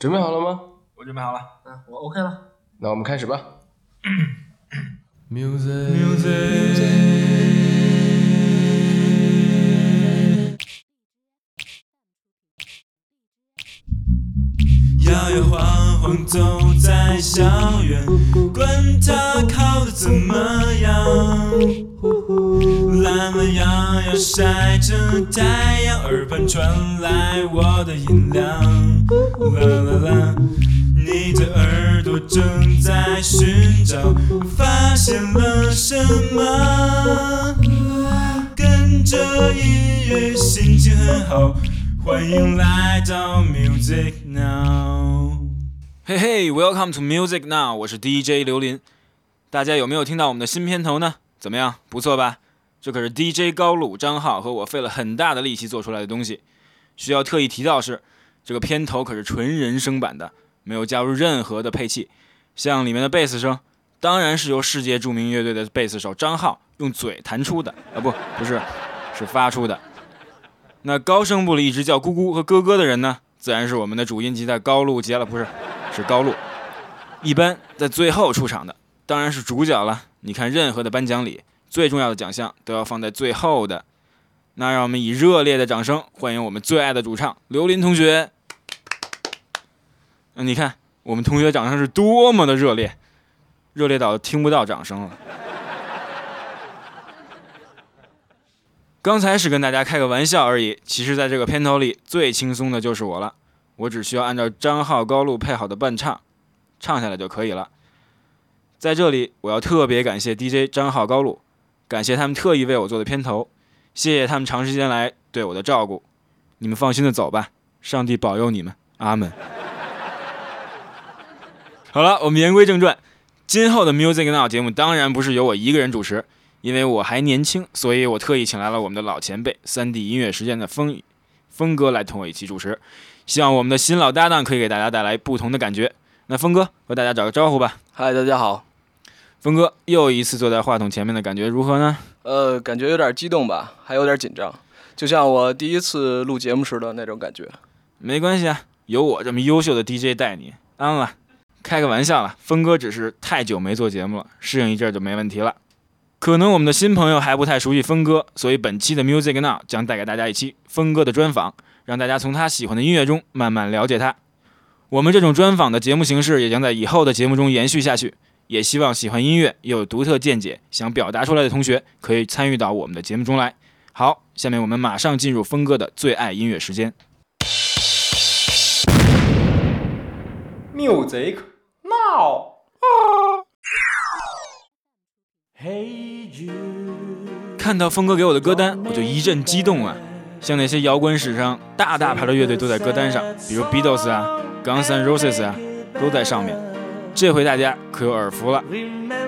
准备好了吗？我准备好了。嗯，我 OK 了。那我们开始吧。摇摇晃晃走在校园，管他考得怎么样。懒懒洋洋晒着太阳，耳畔传来我的音量。啦啦啦，你的耳朵正在寻找，发现了什么？跟着音乐，心情很好。欢迎来到 Music Now。嘿嘿，Welcome to Music Now，我是 DJ 刘林。大家有没有听到我们的新片头呢？怎么样，不错吧？这可是 DJ 高露、张浩和我费了很大的力气做出来的东西。需要特意提到是，这个片头可是纯人声版的，没有加入任何的配器。像里面的贝斯声，当然是由世界著名乐队的贝斯手张浩用嘴弹出的，啊不，不是，是发出的。那高声部里一直叫姑姑和哥哥的人呢，自然是我们的主音吉他高露接了，不是，是高露。一般在最后出场的，当然是主角了。你看，任何的颁奖礼，最重要的奖项都要放在最后的。那让我们以热烈的掌声欢迎我们最爱的主唱刘林同学。那你看，我们同学掌声是多么的热烈，热烈到听不到掌声了。刚才是跟大家开个玩笑而已，其实，在这个片头里最轻松的就是我了，我只需要按照张浩、高露配好的伴唱，唱下来就可以了。在这里，我要特别感谢 DJ 张浩、高露，感谢他们特意为我做的片头，谢谢他们长时间来对我的照顾。你们放心的走吧，上帝保佑你们，阿门。好了，我们言归正传，今后的 Music Now 节目当然不是由我一个人主持。因为我还年轻，所以我特意请来了我们的老前辈三 D 音乐实践的风峰哥来同我一起主持，希望我们的新老搭档可以给大家带来不同的感觉。那峰哥和大家打个招呼吧。嗨，大家好。峰哥又一次坐在话筒前面的感觉如何呢？呃，感觉有点激动吧，还有点紧张，就像我第一次录节目时的那种感觉。没关系啊，有我这么优秀的 DJ 带你，安了。开个玩笑了，峰哥只是太久没做节目了，适应一阵就没问题了。可能我们的新朋友还不太熟悉峰哥，所以本期的 Music Now 将带给大家一期峰哥的专访，让大家从他喜欢的音乐中慢慢了解他。我们这种专访的节目形式也将在以后的节目中延续下去，也希望喜欢音乐又有独特见解想表达出来的同学可以参与到我们的节目中来。好，下面我们马上进入峰哥的最爱音乐时间。Music Now Hey you.。看到峰哥给我的歌单，我就一阵激动啊！像那些摇滚史上大大牌的乐队都在歌单上，比如 Beatles 啊、Guns N' Roses 啊，都在上面。这回大家可有耳福了，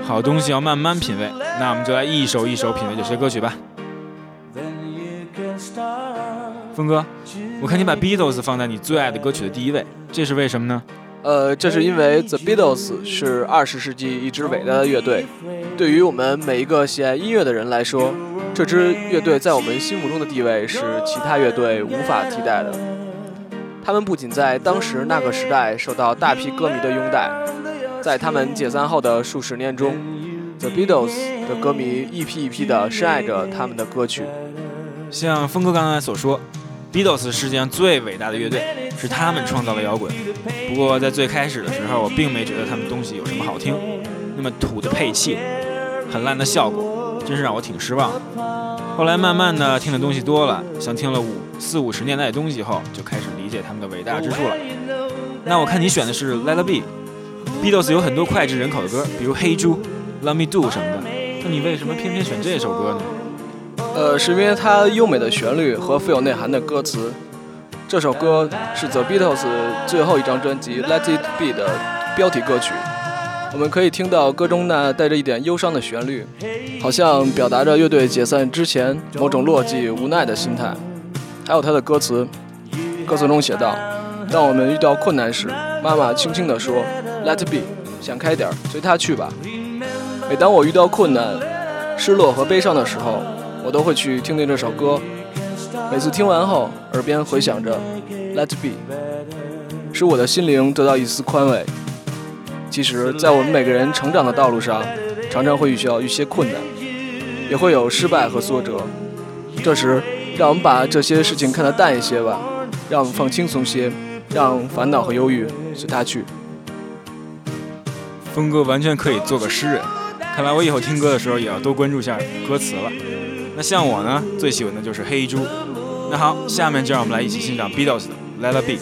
好东西要慢慢品味，那我们就来一首一首品味这些歌曲吧。峰哥，我看你把 Beatles 放在你最爱的歌曲的第一位，这是为什么呢？呃，这是因为 The Beatles 是二十世纪一支伟大的乐队，对于我们每一个喜爱音乐的人来说，这支乐队在我们心目中的地位是其他乐队无法替代的。他们不仅在当时那个时代受到大批歌迷的拥戴，在他们解散后的数十年中，The Beatles 的歌迷一批一批地深爱着他们的歌曲。像峰哥刚才所说。Beatles 是世界上最伟大的乐队，是他们创造了摇滚。不过在最开始的时候，我并没觉得他们东西有什么好听，那么土的配器，很烂的效果，真是让我挺失望。后来慢慢的听的东西多了，像听了五四五十年代的东西后，就开始理解他们的伟大之处了。那我看你选的是 Let It Be Beatles 有很多脍炙人口的歌，比如黑猪、Let Me Do 什么的，那你为什么偏偏选这首歌呢？呃，是因为它优美的旋律和富有内涵的歌词。这首歌是 The Beatles 最后一张专辑《Let It Be》的标题歌曲。我们可以听到歌中那带着一点忧伤的旋律，好像表达着乐队解散之前某种落寂无奈的心态。还有它的歌词，歌词中写道：“当我们遇到困难时，妈妈轻轻地说，Let It Be，想开点，随它去吧。”每当我遇到困难、失落和悲伤的时候，我都会去听听这首歌，每次听完后，耳边回响着《Let It Be》。使我的心灵得到一丝宽慰。其实，在我们每个人成长的道路上，常常会遇到一些困难，也会有失败和挫折。这时，让我们把这些事情看得淡一些吧，让我们放轻松些，让烦恼和忧郁随它去。峰哥完全可以做个诗人，看来我以后听歌的时候也要多关注下歌词了。那像我呢，最喜欢的就是黑猪。那好，下面就让我们来一起欣赏 Beatles 的《Let It Be》。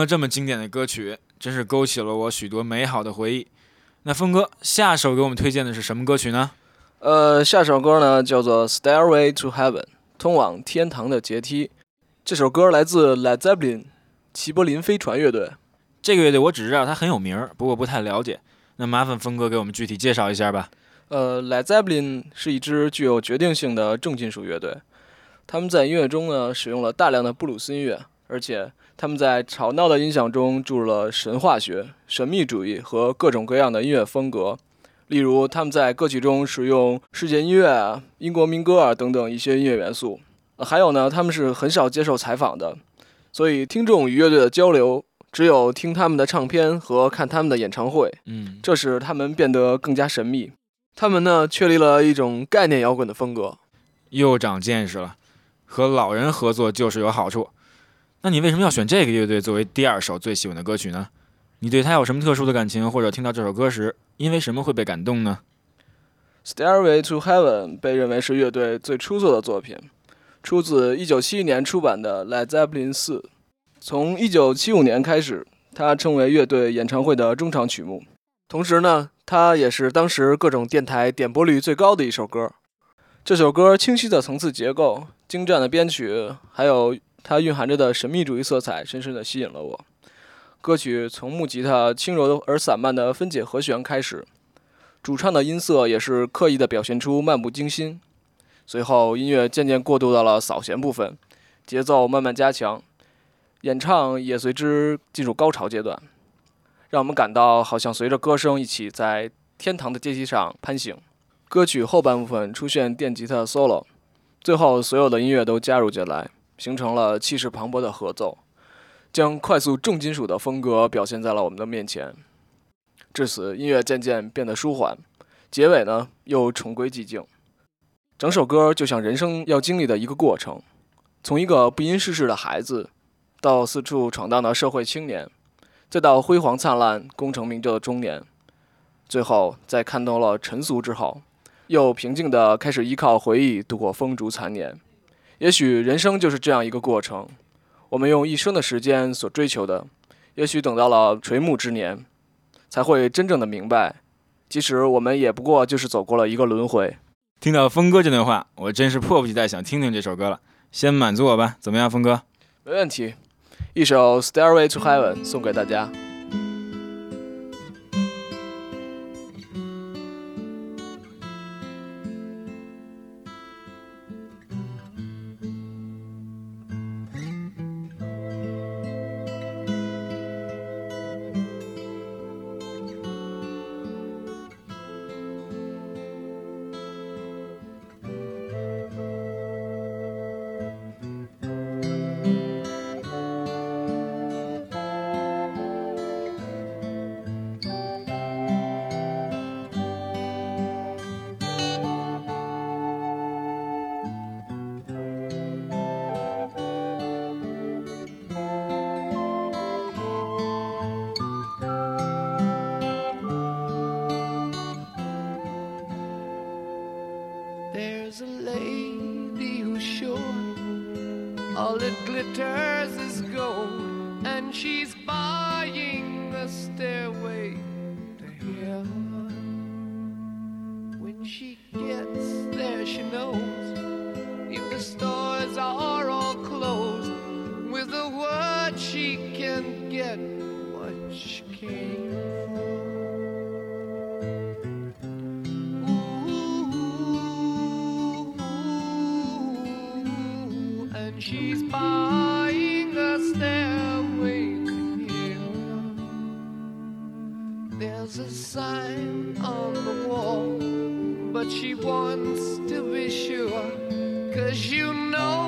了这么经典的歌曲，真是勾起了我许多美好的回忆。那峰哥，下首给我们推荐的是什么歌曲呢？呃，下首歌呢叫做《Stairway to Heaven》，通往天堂的阶梯。这首歌来自 Led Zeppelin，齐柏林飞船乐队。这个乐队我只知道它很有名儿，不过不太了解。那麻烦峰哥给我们具体介绍一下吧。呃，Led Zeppelin 是一支具有决定性的重金属乐队，他们在音乐中呢使用了大量的布鲁斯音乐，而且他们在吵闹的音响中注入了神话学、神秘主义和各种各样的音乐风格。例如他们在歌曲中使用世界音乐啊、英国民歌啊等等一些音乐元素。还有呢，他们是很少接受采访的，所以听众与乐队的交流只有听他们的唱片和看他们的演唱会，嗯，这使他们变得更加神秘。他们呢，确立了一种概念摇滚的风格。又长见识了，和老人合作就是有好处。那你为什么要选这个乐队作为第二首最喜欢的歌曲呢？你对他有什么特殊的感情，或者听到这首歌时，因为什么会被感动呢？《Stairway to Heaven》被认为是乐队最出色的作品，出自1971年出版的《Led Zeppelin 4》。从1975年开始，它成为乐队演唱会的中场曲目。同时呢，它也是当时各种电台点播率最高的一首歌。这首歌清晰的层次结构、精湛的编曲，还有它蕴含着的神秘主义色彩，深深地吸引了我。歌曲从木吉他轻柔而散漫的分解和弦开始。主唱的音色也是刻意的表现出漫不经心，随后音乐渐渐过渡到了扫弦部分，节奏慢慢加强，演唱也随之进入高潮阶段，让我们感到好像随着歌声一起在天堂的阶梯上攀行。歌曲后半部分出现电吉他 solo，最后所有的音乐都加入进来，形成了气势磅礴的合奏，将快速重金属的风格表现在了我们的面前。至此，音乐渐渐变得舒缓，结尾呢又重归寂静。整首歌就像人生要经历的一个过程，从一个不谙世事的孩子，到四处闯荡的社会青年，再到辉煌灿烂、功成名就的中年，最后在看透了尘俗之后，又平静地开始依靠回忆度过风烛残年。也许人生就是这样一个过程，我们用一生的时间所追求的，也许等到了垂暮之年。才会真正的明白，其实我们也不过就是走过了一个轮回。听到峰哥这段话，我真是迫不及待想听听这首歌了。先满足我吧，怎么样，峰哥？没问题，一首《Stairway to Heaven》送给大家。She's buying a stairway to heaven. There's a sign on the wall, but she wants to be sure. Cause you know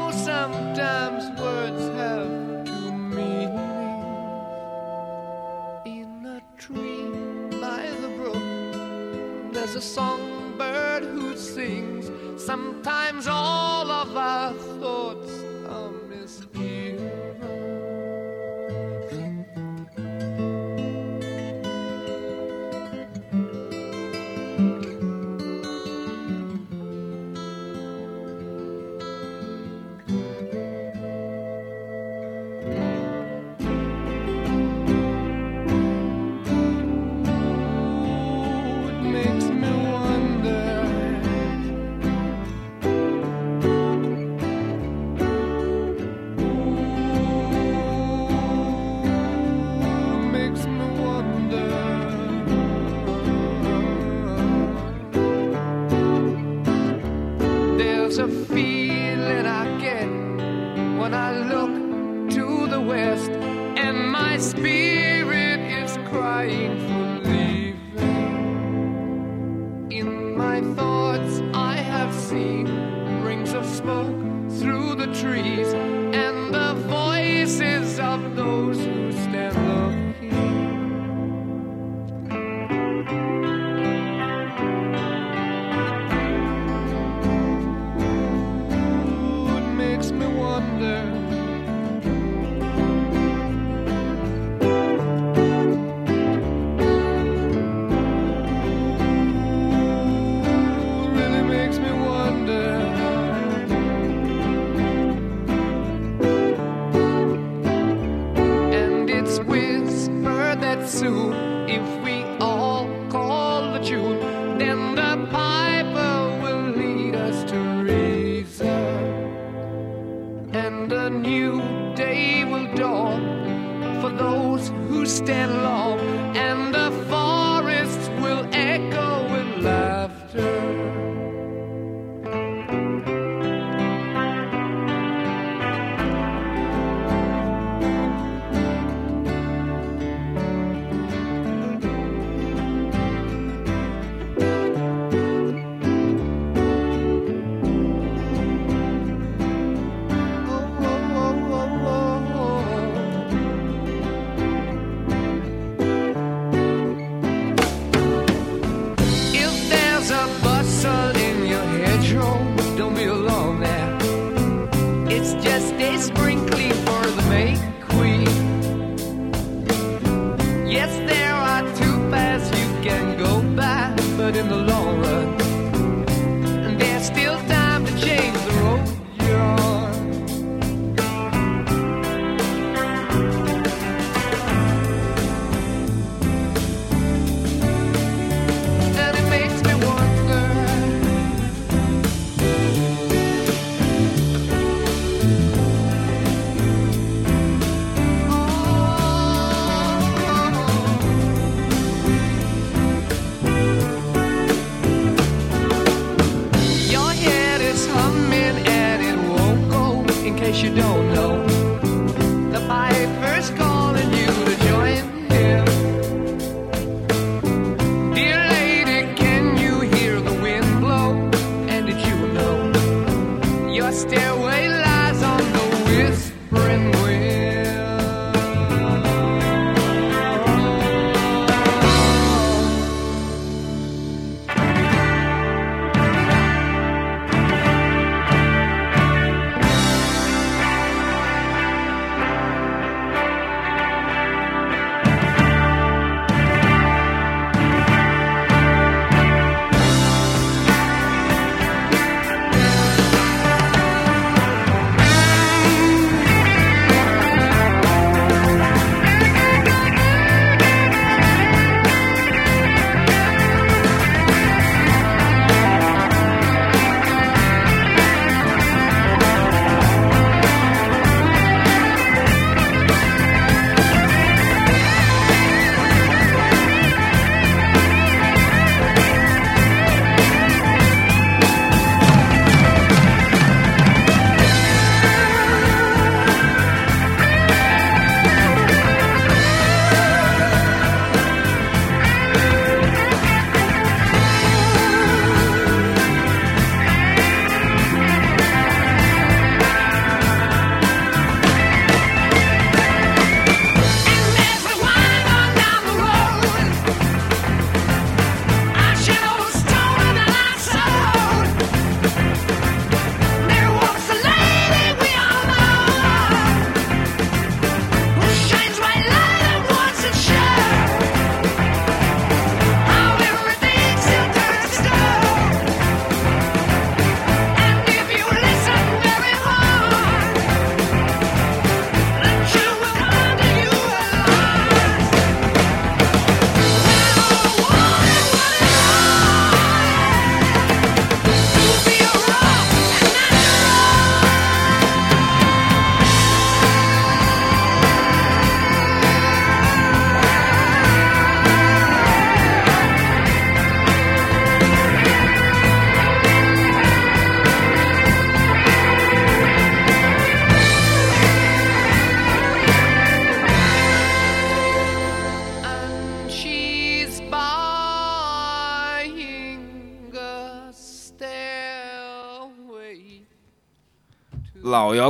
stand long,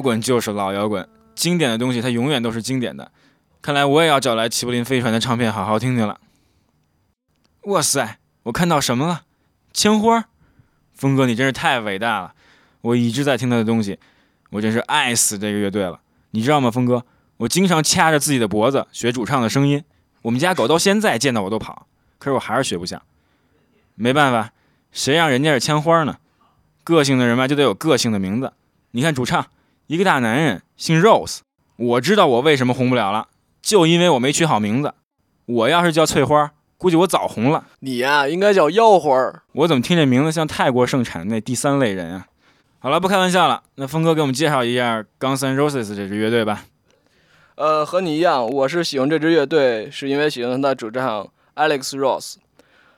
滚就是老摇滚，经典的东西它永远都是经典的。看来我也要找来齐柏林飞船的唱片好好听听了。哇塞，我看到什么了？枪花，峰哥你真是太伟大了！我一直在听他的东西，我真是爱死这个乐队了。你知道吗，峰哥？我经常掐着自己的脖子学主唱的声音，我们家狗到现在见到我都跑，可是我还是学不像。没办法，谁让人家是枪花呢？个性的人嘛，就得有个性的名字。你看主唱，一个大男人，姓 Rose。我知道我为什么红不了了，就因为我没取好名字。我要是叫翠花，估计我早红了。你呀、应该叫妖花儿。我怎么听这名字像泰国盛产那第三类人啊？好了，不开玩笑了。那峰哥给我们介绍一下 Guns N' Roses 这支乐队吧。呃，和你一样，我是喜欢这支乐队，是因为喜欢他的主唱 Alex Rose。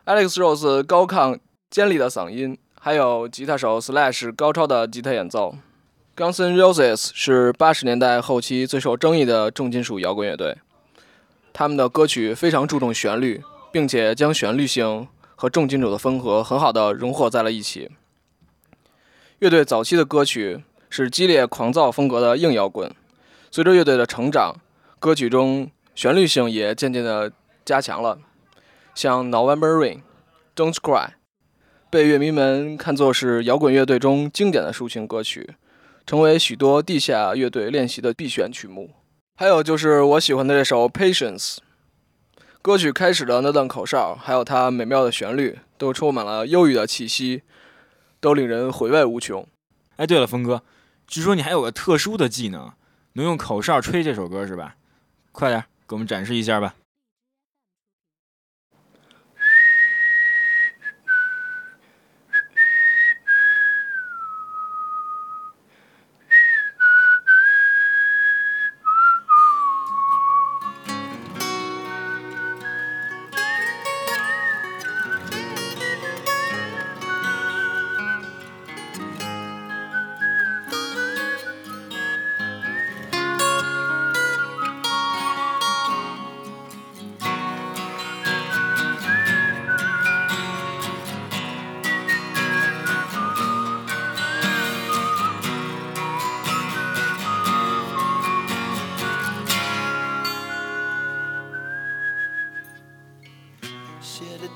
Alex Rose 高亢尖利的嗓音，还有吉他手 Slash 高超的吉他演奏。Guns N' Roses 是八十年代后期最受争议的重金属摇滚乐队，他们的歌曲非常注重旋律，并且将旋律性和重金属的风格很好的融合在了一起。乐队早期的歌曲是激烈狂躁风格的硬摇滚。随着乐队的成长，歌曲中旋律性也渐渐地加强了，像《November Rain》、《Don't Cry》，被乐迷们看作是摇滚乐队中经典的抒情歌曲，成为许多地下乐队练习的必选曲目。还有就是我喜欢的这首《Patience》，歌曲开始的那段口哨，还有它美妙的旋律，都充满了忧郁的气息，都令人回味无穷。哎，对了，峰哥，据说你还有个特殊的技能，能用口哨吹这首歌是吧？快点给我们展示一下吧。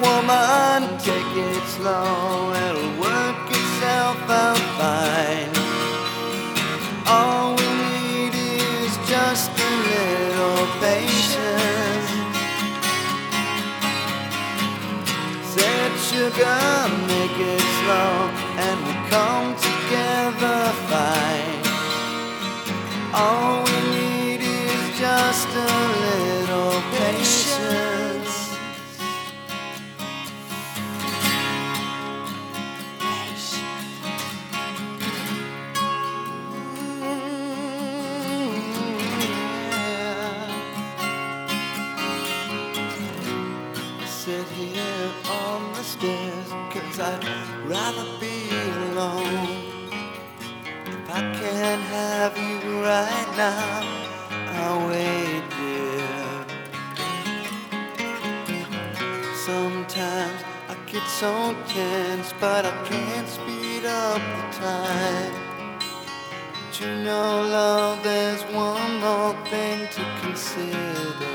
Woman, take it slow, it'll work itself out Know love there's one more thing to consider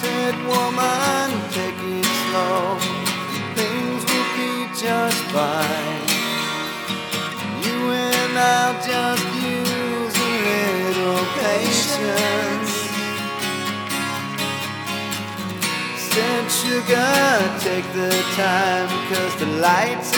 said, woman, take it slow. Things will be just fine. You and I'll just use a little patience. Said, sugar, take the time, cause the lights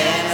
yeah.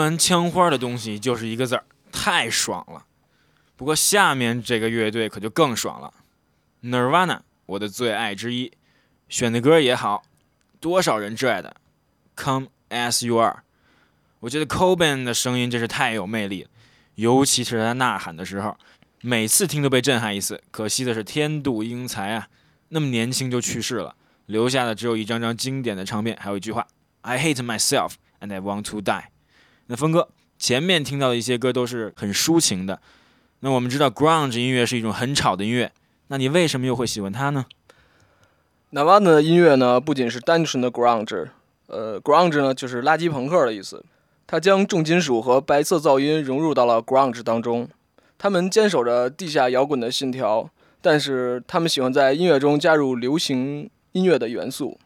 完枪花的东西就是一个字儿，太爽了。不过下面这个乐队可就更爽了，Nirvana，我的最爱之一，选的歌也好，多少人挚爱的，Come as you are。我觉得 c o b a n 的声音真是太有魅力了，尤其是他呐喊的时候，每次听都被震撼一次。可惜的是天妒英才啊，那么年轻就去世了，留下的只有一张张经典的唱片，还有一句话：I hate myself and I want to die。那峰哥前面听到的一些歌都是很抒情的，那我们知道 grunge 音乐是一种很吵的音乐，那你为什么又会喜欢它呢？Nirvana 的音乐呢，不仅是单纯的 grunge，呃，grunge 呢就是垃圾朋克的意思。它将重金属和白色噪音融入到了 grunge 当中。他们坚守着地下摇滚的信条，但是他们喜欢在音乐中加入流行音乐的元素，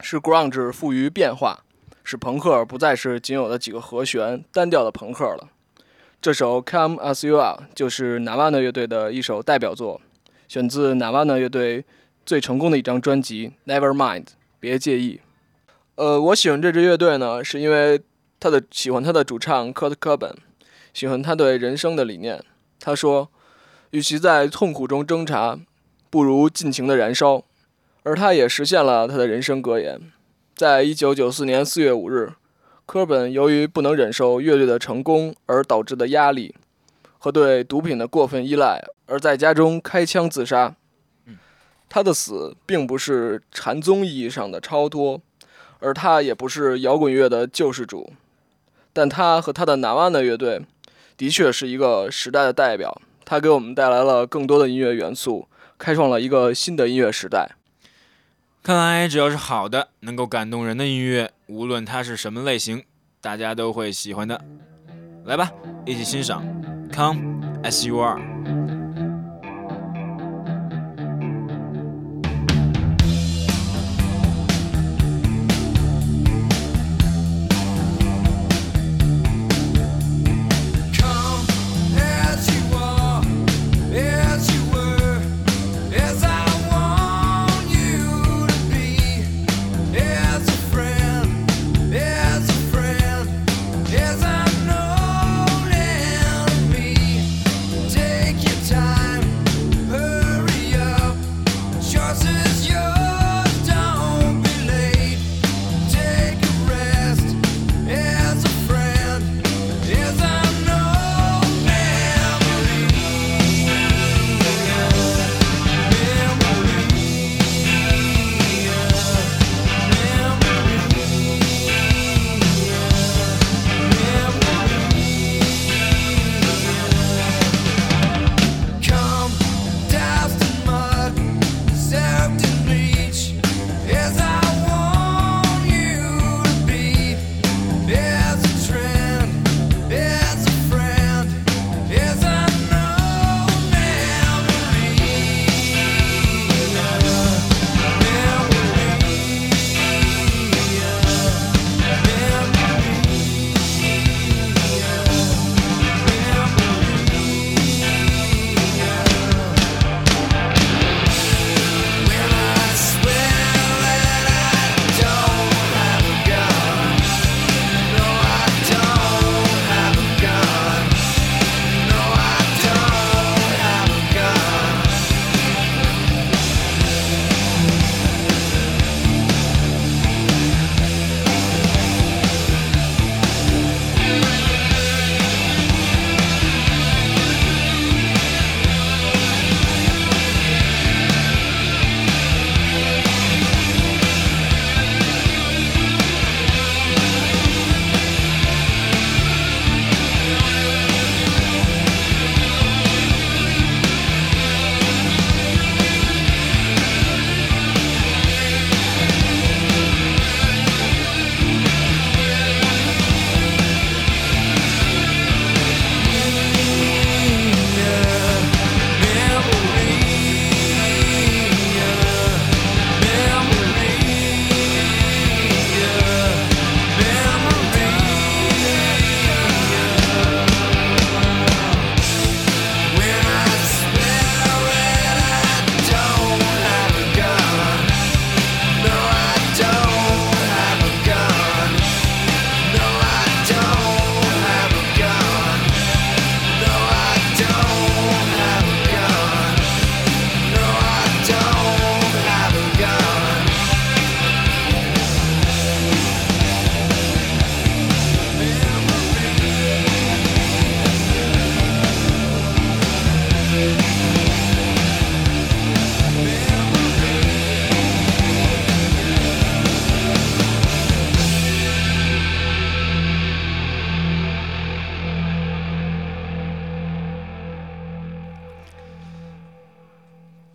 使 grunge 富于变化，使朋克不再是仅有的几个和弦单调的朋克了。这首《Come As You Are》就是 Nirvana 乐队的一首代表作，选自 Nirvana 乐队最成功的一张专辑《Nevermind》，别介意。呃，我喜欢这支乐队呢，是因为他的喜欢他的主唱 Kurt c o b a n 喜欢他对人生的理念。他说，与其在痛苦中挣扎，不如尽情的燃烧。而他也实现了他的人生格言。在一九九四年四月五日，科本由于不能忍受乐队的成功而导致的压力和对毒品的过分依赖，而在家中开枪自杀。他的死并不是禅宗意义上的超脱，而他也不是摇滚乐的救世主，但他和他的南湾的乐队的确是一个时代的代表。他给我们带来了更多的音乐元素，开创了一个新的音乐时代。看来只要是好的、能够感动人的音乐，无论它是什么类型，大家都会喜欢的。来吧，一起欣赏《Come As You Are》。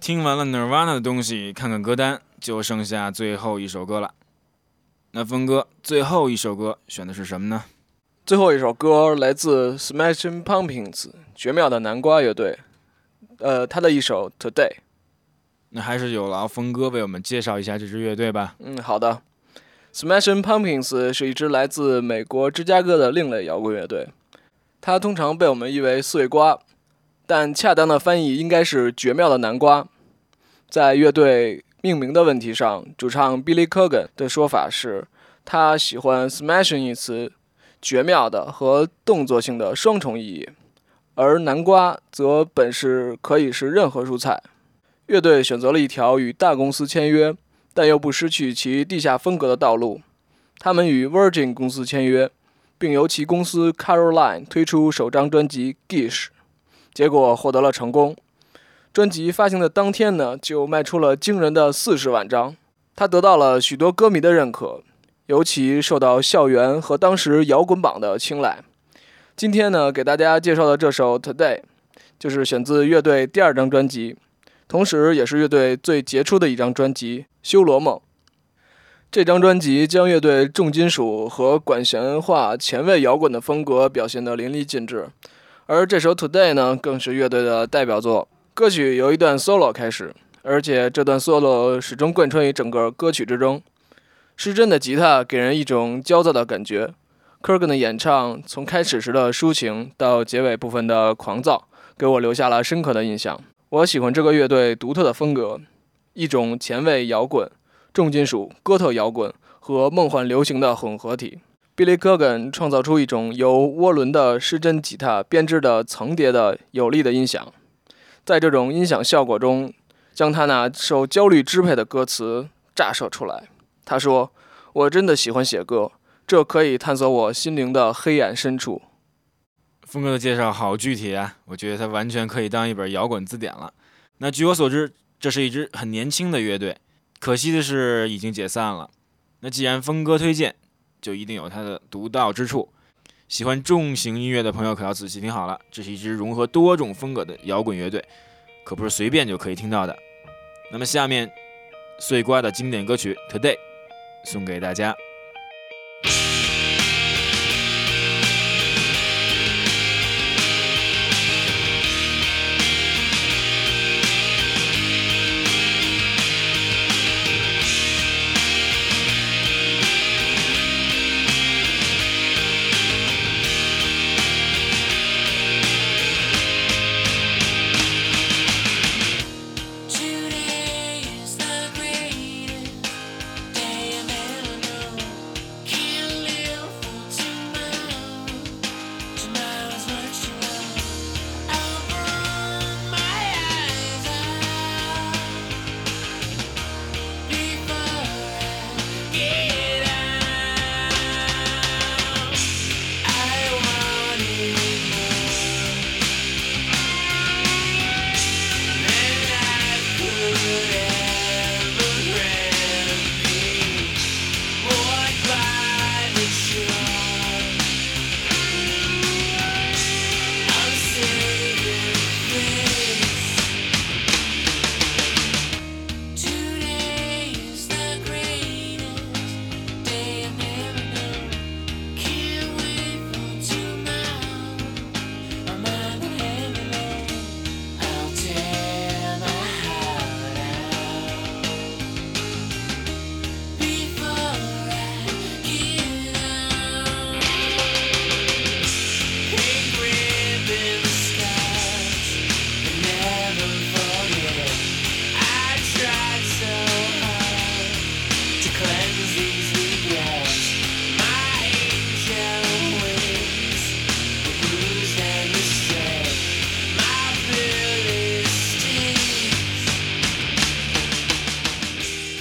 听完了 Nirvana 的东西，看看歌单，就剩下最后一首歌了。那峰哥，最后一首歌选的是什么呢？最后一首歌来自 Smashing Pumpkins 绝妙的南瓜乐队，呃，他的一首 Today。那还是有劳峰哥为我们介绍一下这支乐队吧。嗯，好的。Smashing Pumpkins 是一支来自美国芝加哥的另类摇滚乐队，它通常被我们译为碎瓜，但恰当的翻译应该是绝妙的南瓜。在乐队命名的问题上，主唱 Billy Corgan 的说法是，他喜欢 “smashing” 一词绝妙的和动作性的双重意义，而南瓜则本是可以是任何蔬菜。乐队选择了一条与大公司签约，但又不失去其地下风格的道路。他们与 Virgin 公司签约，并由其公司 Caroline 推出首张专辑《Gish》，结果获得了成功。专辑发行的当天呢，就卖出了惊人的四十万张。他得到了许多歌迷的认可，尤其受到校园和当时摇滚榜的青睐。今天呢，给大家介绍的这首《Today》，就是选自乐队第二张专辑，同时也是乐队最杰出的一张专辑《修罗梦》。这张专辑将乐队重金属和管弦化前卫摇滚的风格表现得淋漓尽致，而这首《Today》呢，更是乐队的代表作。歌曲由一段 solo 开始，而且这段 solo 始终贯穿于整个歌曲之中。失真的吉他给人一种焦躁的感觉。Kurgan 的演唱从开始时的抒情到结尾部分的狂躁，给我留下了深刻的印象。我喜欢这个乐队独特的风格，一种前卫摇滚、重金属、哥特摇滚和梦幻流行的混合体。Billy Kurgan 创造出一种由涡轮的失真吉他编织的层叠的有力的音响。在这种音响效果中，将他那受焦虑支配的歌词炸射出来。他说：“我真的喜欢写歌，这可以探索我心灵的黑暗深处。”峰哥的介绍好具体啊，我觉得他完全可以当一本摇滚字典了。那据我所知，这是一支很年轻的乐队，可惜的是已经解散了。那既然峰哥推荐，就一定有他的独到之处。喜欢重型音乐的朋友可要仔细听好了，这是一支融合多种风格的摇滚乐队，可不是随便就可以听到的。那么下面，碎瓜的经典歌曲《Today》送给大家。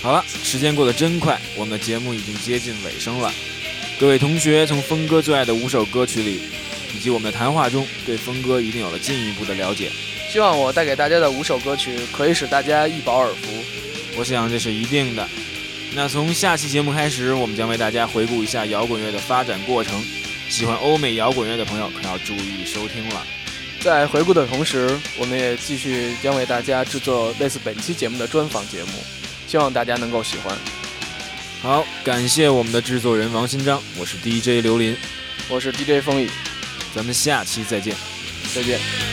好了，时间过得真快，我们的节目已经接近尾声了。各位同学从峰哥最爱的五首歌曲里，以及我们的谈话中，对峰哥一定有了进一步的了解。希望我带给大家的五首歌曲可以使大家一饱耳福。我想这是一定的。那从下期节目开始，我们将为大家回顾一下摇滚乐的发展过程。喜欢欧美摇滚乐的朋友可要注意收听了。在回顾的同时，我们也继续将为大家制作类似本期节目的专访节目，希望大家能够喜欢。好，感谢我们的制作人王新章，我是 DJ 刘林，我是 DJ 风雨，咱们下期再见。再见。